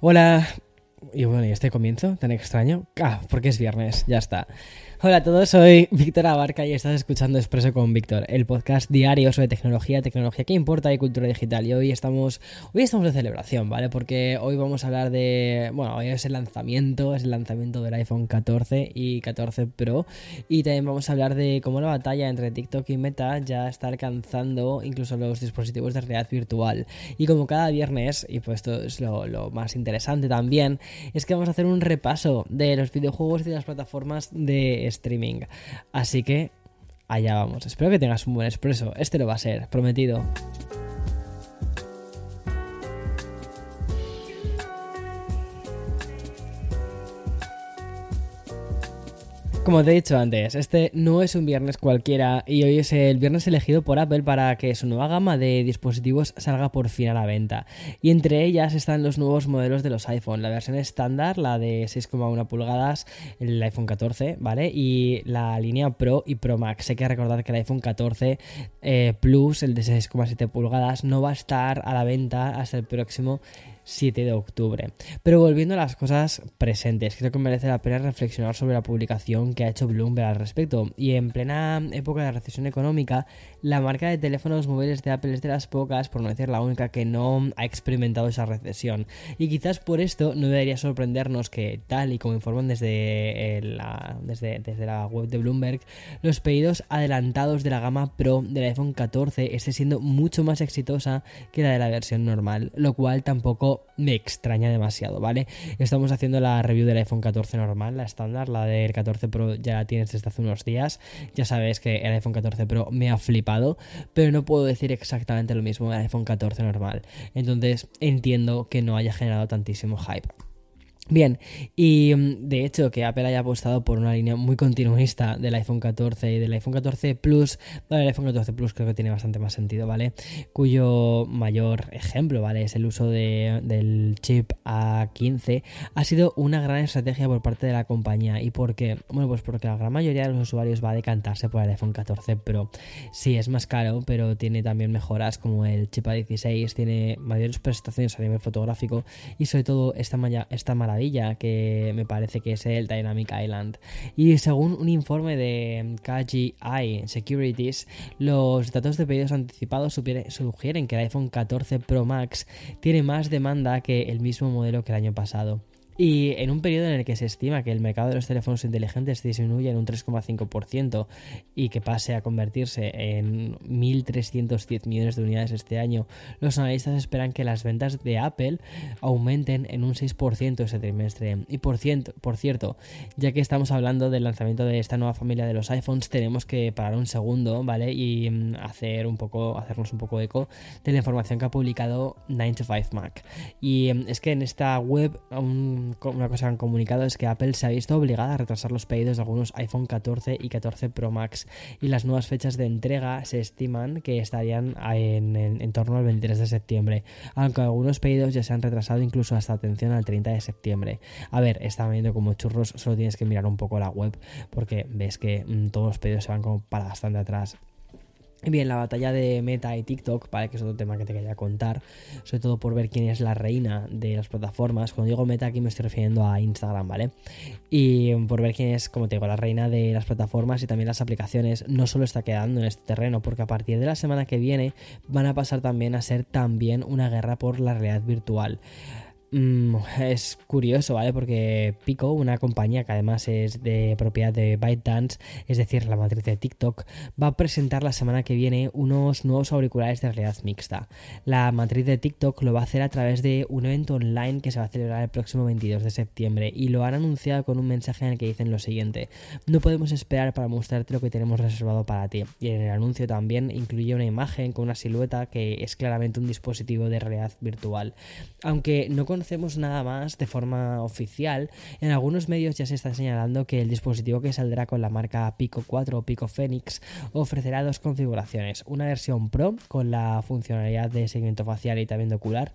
Hola. Y bueno, ¿y este comienzo tan extraño? Ah, porque es viernes, ya está. Hola a todos, soy Víctor Abarca y estás escuchando Expreso con Víctor, el podcast diario sobre tecnología, tecnología que importa y cultura digital. Y hoy estamos, hoy estamos de celebración, ¿vale? Porque hoy vamos a hablar de, bueno, hoy es el lanzamiento, es el lanzamiento del iPhone 14 y 14 Pro. Y también vamos a hablar de cómo la batalla entre TikTok y Meta ya está alcanzando incluso los dispositivos de realidad virtual. Y como cada viernes, y pues esto es lo, lo más interesante también, es que vamos a hacer un repaso de los videojuegos y de las plataformas de streaming. Así que allá vamos. Espero que tengas un buen expreso. Este lo va a ser, prometido. Como te he dicho antes, este no es un viernes cualquiera y hoy es el viernes elegido por Apple para que su nueva gama de dispositivos salga por fin a la venta. Y entre ellas están los nuevos modelos de los iPhone, la versión estándar, la de 6,1 pulgadas, el iPhone 14, ¿vale? Y la línea Pro y Pro Max. Hay que recordar que el iPhone 14 eh, Plus, el de 6,7 pulgadas, no va a estar a la venta hasta el próximo 7 de octubre. Pero volviendo a las cosas presentes, creo que merece la pena reflexionar sobre la publicación que ha hecho Bloomberg al respecto. Y en plena época de recesión económica, la marca de teléfonos móviles de Apple es de las pocas, por no decir la única, que no ha experimentado esa recesión. Y quizás por esto no debería sorprendernos que, tal y como informan desde eh, la, desde, desde la web de Bloomberg, los pedidos adelantados de la gama Pro del iPhone 14 esté siendo mucho más exitosa que la de la versión normal, lo cual tampoco me extraña demasiado, ¿vale? Estamos haciendo la review del iPhone 14 normal, la estándar, la del 14 Pro ya la tienes desde hace unos días. Ya sabes que el iPhone 14 Pro me ha flipado, pero no puedo decir exactamente lo mismo del iPhone 14 normal. Entonces entiendo que no haya generado tantísimo hype. Bien, y mm, de hecho que Apple haya apostado por una línea muy continuista del iPhone 14 y del iPhone 14 Plus, el iPhone 14 Plus creo que tiene bastante más sentido, ¿vale? Cuyo mayor ejemplo, ¿vale? Es el uso de, del chip A15. Ha sido una gran estrategia por parte de la compañía. ¿Y por qué? Bueno, pues porque la gran mayoría de los usuarios va a decantarse por el iPhone 14 Pro. Sí, es más caro, pero tiene también mejoras como el chip A16, tiene mayores prestaciones a nivel fotográfico y sobre todo esta, esta maravilla que me parece que es el Dynamic Island. Y según un informe de KGI Securities, los datos de pedidos anticipados sugieren que el iPhone 14 Pro Max tiene más demanda que el mismo modelo que el año pasado. Y en un periodo en el que se estima que el mercado de los teléfonos inteligentes disminuye en un 3,5% y que pase a convertirse en 1.310 millones de unidades este año, los analistas esperan que las ventas de Apple aumenten en un 6% ese trimestre. Y por, por cierto, ya que estamos hablando del lanzamiento de esta nueva familia de los iPhones, tenemos que parar un segundo, ¿vale? Y mm, hacer un poco, hacernos un poco eco de la información que ha publicado 9to5Mac. Y mm, es que en esta web un una cosa que han comunicado es que Apple se ha visto obligada a retrasar los pedidos de algunos iPhone 14 y 14 Pro Max y las nuevas fechas de entrega se estiman que estarían en, torno al 23 de septiembre, aunque algunos pedidos ya se han retrasado incluso hasta atención al 30 de septiembre. A ver, está viendo como churros, solo tienes que mirar un poco la web porque ves que mm, todos los pedidos se van como para bastante atrás. Bien, la batalla de Meta y TikTok, ¿vale? Que es otro tema que te quería contar, sobre todo por ver quién es la reina de las plataformas. Cuando digo Meta aquí me estoy refiriendo a Instagram, ¿vale? Y por ver quién es, como te digo, la reina de las plataformas y también las aplicaciones, no solo está quedando en este terreno, porque a partir de la semana que viene van a pasar también a ser también una guerra por la realidad virtual. Mm, es curioso, ¿vale? Porque Pico, una compañía que además es de propiedad de ByteDance, es decir, la matriz de TikTok, va a presentar la semana que viene unos nuevos auriculares de realidad mixta. La matriz de TikTok lo va a hacer a través de un evento online que se va a celebrar el próximo 22 de septiembre y lo han anunciado con un mensaje en el que dicen lo siguiente: No podemos esperar para mostrarte lo que tenemos reservado para ti. Y en el anuncio también incluye una imagen con una silueta que es claramente un dispositivo de realidad virtual. Aunque no con conocemos nada más de forma oficial, en algunos medios ya se está señalando que el dispositivo que saldrá con la marca Pico 4 o Pico Phoenix ofrecerá dos configuraciones, una versión Pro con la funcionalidad de seguimiento facial y también de ocular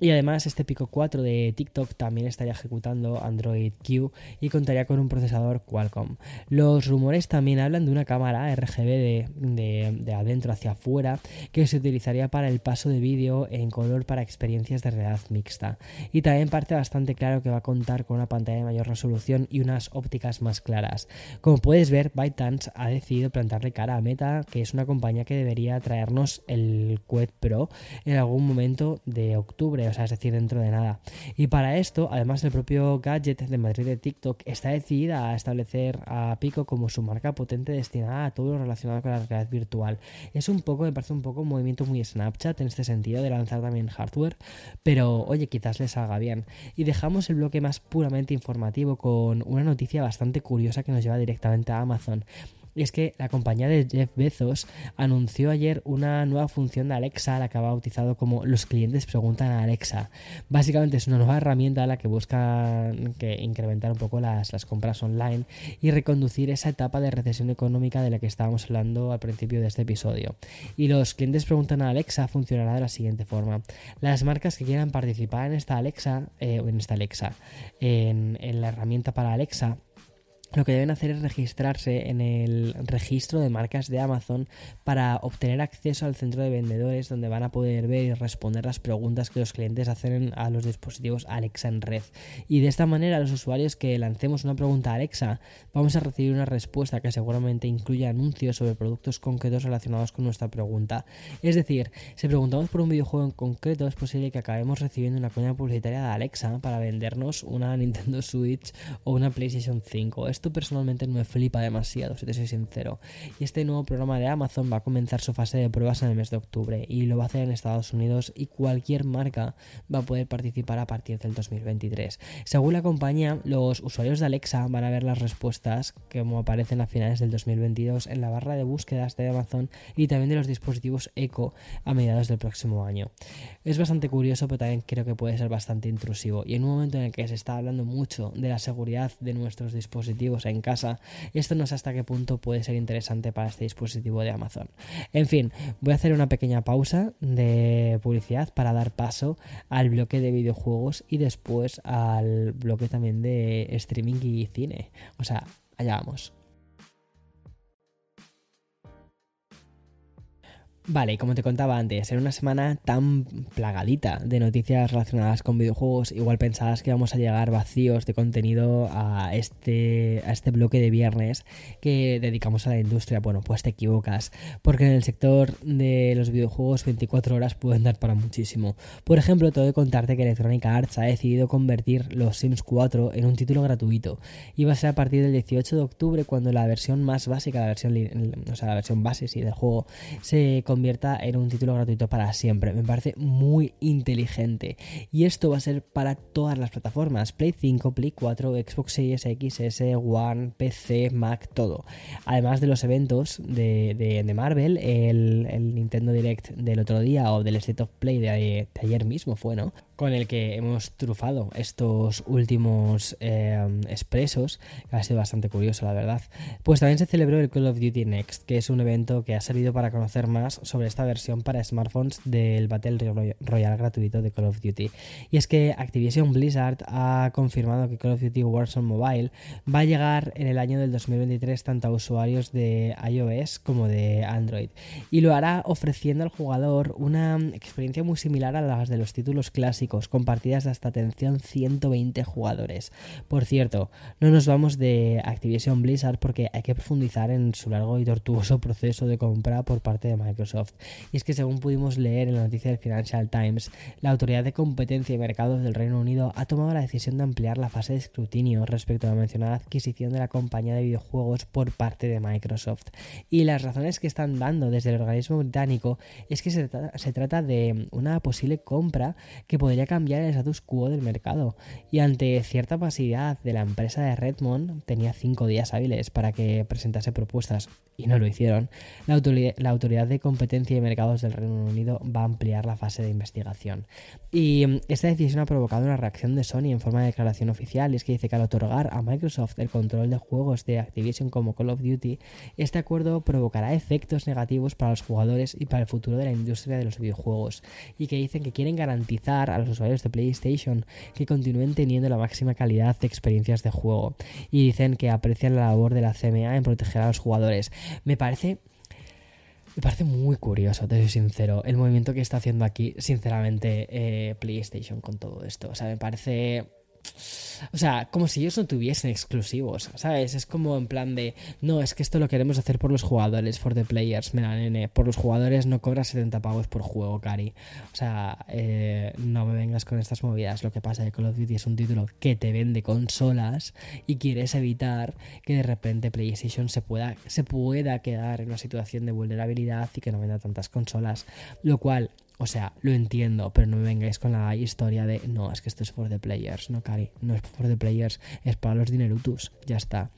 y además este Pico 4 de TikTok también estaría ejecutando Android Q y contaría con un procesador Qualcomm. Los rumores también hablan de una cámara RGB de, adentro hacia afuera que se utilizaría para el paso de vídeo en color para experiencias de realidad mixta. Y también parece bastante claro que va a contar con una pantalla de mayor resolución y unas ópticas más claras. Como puedes ver, ByteDance ha decidido plantarle cara a Meta, que es una compañía que debería traernos el Quest Pro en algún momento de octubre, o sea, es decir, dentro de nada. Y para esto, además el propio gadget de Madrid de TikTok está decidida a establecer a Pico como su marca potente destinada a todo lo relacionado con la realidad virtual. Es un poco, me parece un poco un movimiento muy Snapchat en este sentido de lanzar también hardware, pero oye, quizás les salga bien. Y dejamos el bloque más puramente informativo con una noticia bastante curiosa que nos lleva directamente a Amazon. Y es que la compañía de Jeff Bezos anunció ayer una nueva función de Alexa, la que ha bautizado como los clientes preguntan a Alexa. Básicamente es una nueva herramienta la que busca que incrementar un poco las, las compras online y reconducir esa etapa de recesión económica de la que estábamos hablando al principio de este episodio. Y los clientes preguntan a Alexa funcionará de la siguiente forma. Las marcas que quieran participar en esta Alexa, eh, en esta Alexa, en la herramienta para Alexa, lo que deben hacer es registrarse en el registro de marcas de Amazon para obtener acceso al centro de vendedores donde van a poder ver y responder las preguntas que los clientes hacen a los dispositivos Alexa en red. Y de esta manera los usuarios que lancemos una pregunta a Alexa vamos a recibir una respuesta que seguramente incluye anuncios sobre productos concretos relacionados con nuestra pregunta. Es decir, si preguntamos por un videojuego en concreto es posible que acabemos recibiendo una cuña publicitaria de Alexa para vendernos una Nintendo Switch o una PlayStation 5 esto personalmente no me flipa demasiado, si te soy sincero. Y este nuevo programa de Amazon va a comenzar su fase de pruebas en el mes de octubre y lo va a hacer en Estados Unidos y cualquier marca va a poder participar a partir del 2023. Según la compañía, los usuarios de Alexa van a ver las respuestas que aparecen a finales del 2022 en la barra de búsquedas de Amazon y también de los dispositivos Echo a mediados del próximo año. Es bastante curioso, pero también creo que puede ser bastante intrusivo. Y en un momento en el que se está hablando mucho de la seguridad de nuestros dispositivos, en casa. Esto no sé hasta qué punto puede ser interesante para este dispositivo de Amazon. En fin, voy a hacer una pequeña pausa de publicidad para dar paso al bloque de videojuegos y después al bloque también de streaming y cine. O sea, allá vamos. Vale, como te contaba antes, en una semana tan plagadita de noticias relacionadas con videojuegos, igual pensabas que íbamos a llegar vacíos de contenido a este, a este bloque de viernes que dedicamos a la industria. Bueno, pues te equivocas, porque en el sector de los videojuegos 24 horas pueden dar para muchísimo. Por ejemplo, tengo que contarte que Electronic Arts ha decidido convertir los Sims 4 en un título gratuito. Y va a ser a partir del 18 de octubre cuando la versión más básica, la versión, o sea, la versión base sí, del juego, se convierta en un título gratuito para siempre. Me parece muy inteligente. Y esto va a ser para todas las plataformas: Play 5, Play 4, Xbox Series X, One, PC, Mac, todo. Además de los eventos de, Marvel, el, Nintendo Direct del otro día o del State of Play de, de ayer mismo fue, ¿no? Con el que hemos trufado estos últimos eh, expresos, que ha sido bastante curioso, la verdad. Pues también se celebró el Call of Duty Next, que es un evento que ha servido para conocer más sobre esta versión para smartphones del Battle Royale gratuito de Call of Duty. Y es que Activision Blizzard ha confirmado que Call of Duty Warzone Mobile va a llegar en el año del 2023 tanto a usuarios de iOS como de Android. Y lo hará ofreciendo al jugador una experiencia muy similar a las de los títulos clásicos compartidas hasta atención 120 jugadores. Por cierto, no nos vamos de Activision Blizzard porque hay que profundizar en su largo y tortuoso proceso de compra por parte de Microsoft. Y es que según pudimos leer en la noticia del Financial Times, la Autoridad de Competencia y Mercados del Reino Unido ha tomado la decisión de ampliar la fase de escrutinio respecto a la mencionada adquisición de la compañía de videojuegos por parte de Microsoft. Y las razones que están dando desde el organismo británico es que se, se trata de una posible compra que podría cambiar el status quo del mercado y ante cierta pasividad de la empresa de Redmond, tenía cinco días hábiles para que presentase propuestas y no lo hicieron, la autoridad, de competencia y mercados del Reino Unido va a ampliar la fase de investigación. Y mm, esta decisión ha provocado una reacción de Sony en forma de declaración oficial y es que dice que al otorgar a Microsoft el control de juegos de Activision como Call of Duty, este acuerdo provocará efectos negativos para los jugadores y para el futuro de la industria de los videojuegos y que dicen que quieren garantizar a usuarios de PlayStation que continúen teniendo la máxima calidad de experiencias de juego y dicen que aprecian la labor de la CMA en proteger a los jugadores. Me parece Me parece muy curioso, te soy sincero, el movimiento que está haciendo aquí, sinceramente, eh, PlayStation con todo esto. O sea, me parece o sea, como si ellos no tuviesen exclusivos, ¿sabes? Es como en plan de, no, es que esto lo queremos hacer por los jugadores, for the players. Mira, nene, por los jugadores no cobras 70 pavos por juego, Cari. O sea, eh, no me vengas con estas movidas. Lo que pasa es que Call of Duty es un título que te vende consolas y quieres evitar que de repente PlayStation se pueda, se pueda quedar en una situación de vulnerabilidad y que no venda tantas consolas. Lo cual o sea, lo entiendo, pero no me vengáis con la historia de no, es que esto es for the players, no, Cari, no es for the players, es para los dinerutus, ya está.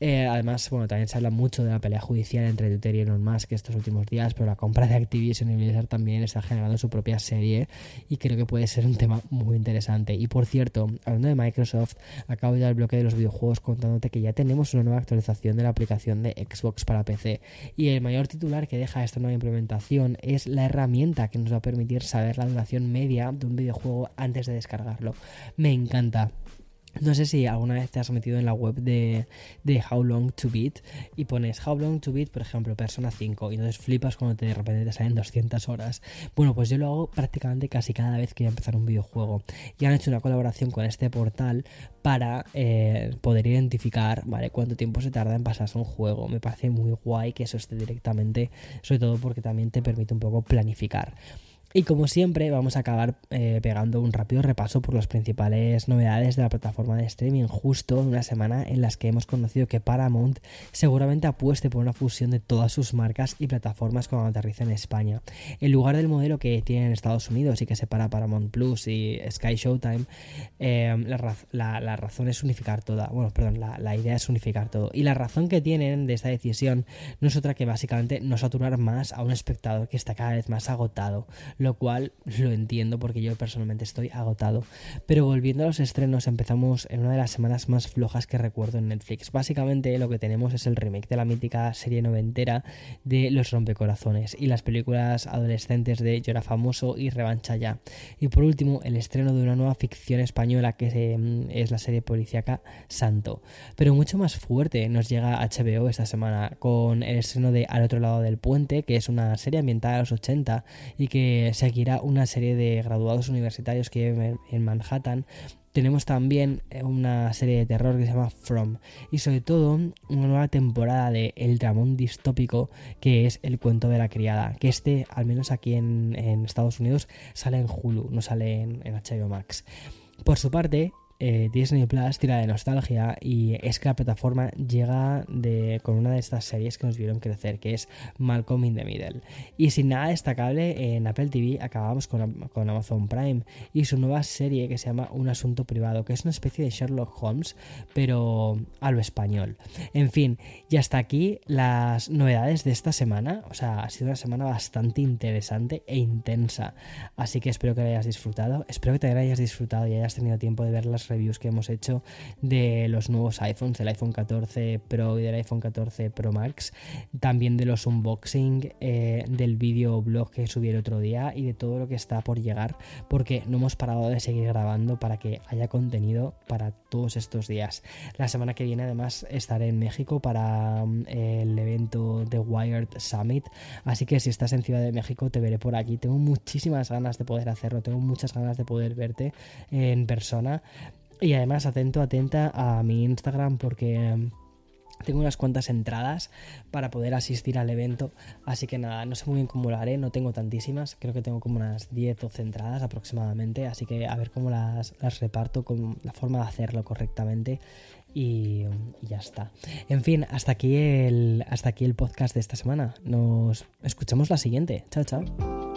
Eh, además, bueno, también se habla mucho de la pelea judicial entre Twitter y Elon Musk estos últimos días, pero la compra de Activision y Blizzard también está generando su propia serie y creo que puede ser un tema muy interesante. Y por cierto, hablando de Microsoft, acabo de dar el bloque de los videojuegos contándote que ya tenemos una nueva actualización de la aplicación de Xbox para PC y el mayor titular que deja esta nueva implementación es la herramienta que nos va permitir saber la duración media de un videojuego antes de descargarlo. Me encanta. No sé si alguna vez te has metido en la web de, de, How Long to Beat y pones How Long to Beat, por ejemplo, Persona 5, y entonces flipas cuando de repente te salen 200 horas. Bueno, pues yo lo hago prácticamente casi cada vez que voy a empezar un videojuego. Y han hecho una colaboración con este portal para eh, poder identificar, ¿vale? Cuánto tiempo se tarda en pasarse un juego. Me parece muy guay que eso esté directamente, sobre todo porque también te permite un poco planificar. Y como siempre, vamos a acabar eh, pegando un rápido repaso por las principales novedades de la plataforma de streaming, justo en una semana en las que hemos conocido que Paramount seguramente apueste por una fusión de todas sus marcas y plataformas cuando aterriza en España. En lugar del modelo que tiene en Estados Unidos y que separa Paramount Plus y Sky Showtime, eh, la, razón es unificar toda. Bueno, perdón, la, la idea es unificar todo. Y la razón que tienen de esta decisión no es otra que básicamente no saturar más a un espectador que está cada vez más agotado lo cual lo entiendo porque yo personalmente estoy agotado. Pero volviendo a los estrenos, empezamos en una de las semanas más flojas que recuerdo en Netflix. Básicamente lo que tenemos es el remake de la mítica serie noventera de Los Rompecorazones y las películas adolescentes de Llora Famoso y Revancha Ya. Y por último, el estreno de una nueva ficción española que mm, es la serie policíaca Santo. Pero mucho más fuerte nos llega HBO esta semana con el estreno de Al otro lado del puente, que es una serie ambientada a los 80 y que seguirá una serie de graduados universitarios que viven en Manhattan. Tenemos también eh, una serie de terror que se llama From y sobre todo una nueva temporada de El Dramón distópico que es El cuento de la criada, que este, al menos aquí en, Estados Unidos, sale en Hulu, no sale en, en HBO Max. Por su parte, eh, Disney Plus tira de nostalgia y es que la plataforma llega de, con una de estas series que nos vieron crecer, que es Malcolm in the Middle. Y sin nada destacable, en Apple TV acabamos con, con Amazon Prime y su nueva serie que se llama Un Asunto Privado, que es una especie de Sherlock Holmes, pero a lo español. En fin, y hasta aquí las novedades de esta semana. O sea, ha sido una semana bastante interesante e intensa. Así que espero que lo hayas disfrutado. Espero que te hayas disfrutado y hayas tenido tiempo de ver las reviews que hemos hecho de los nuevos iPhones, del iPhone 14 Pro y del iPhone 14 Pro Max, también de los unboxing, eh, del vídeo blog que subí el otro día y de todo lo que está por llegar, porque no hemos parado de seguir grabando para que haya contenido para todos estos días. La semana que viene además estaré en México para mm, el evento de Wired Summit, así que si estás en Ciudad de México te veré por aquí. Tengo muchísimas ganas de poder hacerlo, tengo muchas ganas de poder verte en persona. Y además atento, atenta a mi Instagram porque tengo unas cuantas entradas para poder asistir al evento, así que nada, no sé muy bien cómo lo haré, no tengo tantísimas, creo que tengo como unas 10 12 entradas aproximadamente, así que a ver cómo las, reparto, con la forma de hacerlo correctamente. Y, y, ya está. En fin, hasta aquí, el, hasta aquí el podcast de esta semana, nos escuchamos la siguiente, chao chao.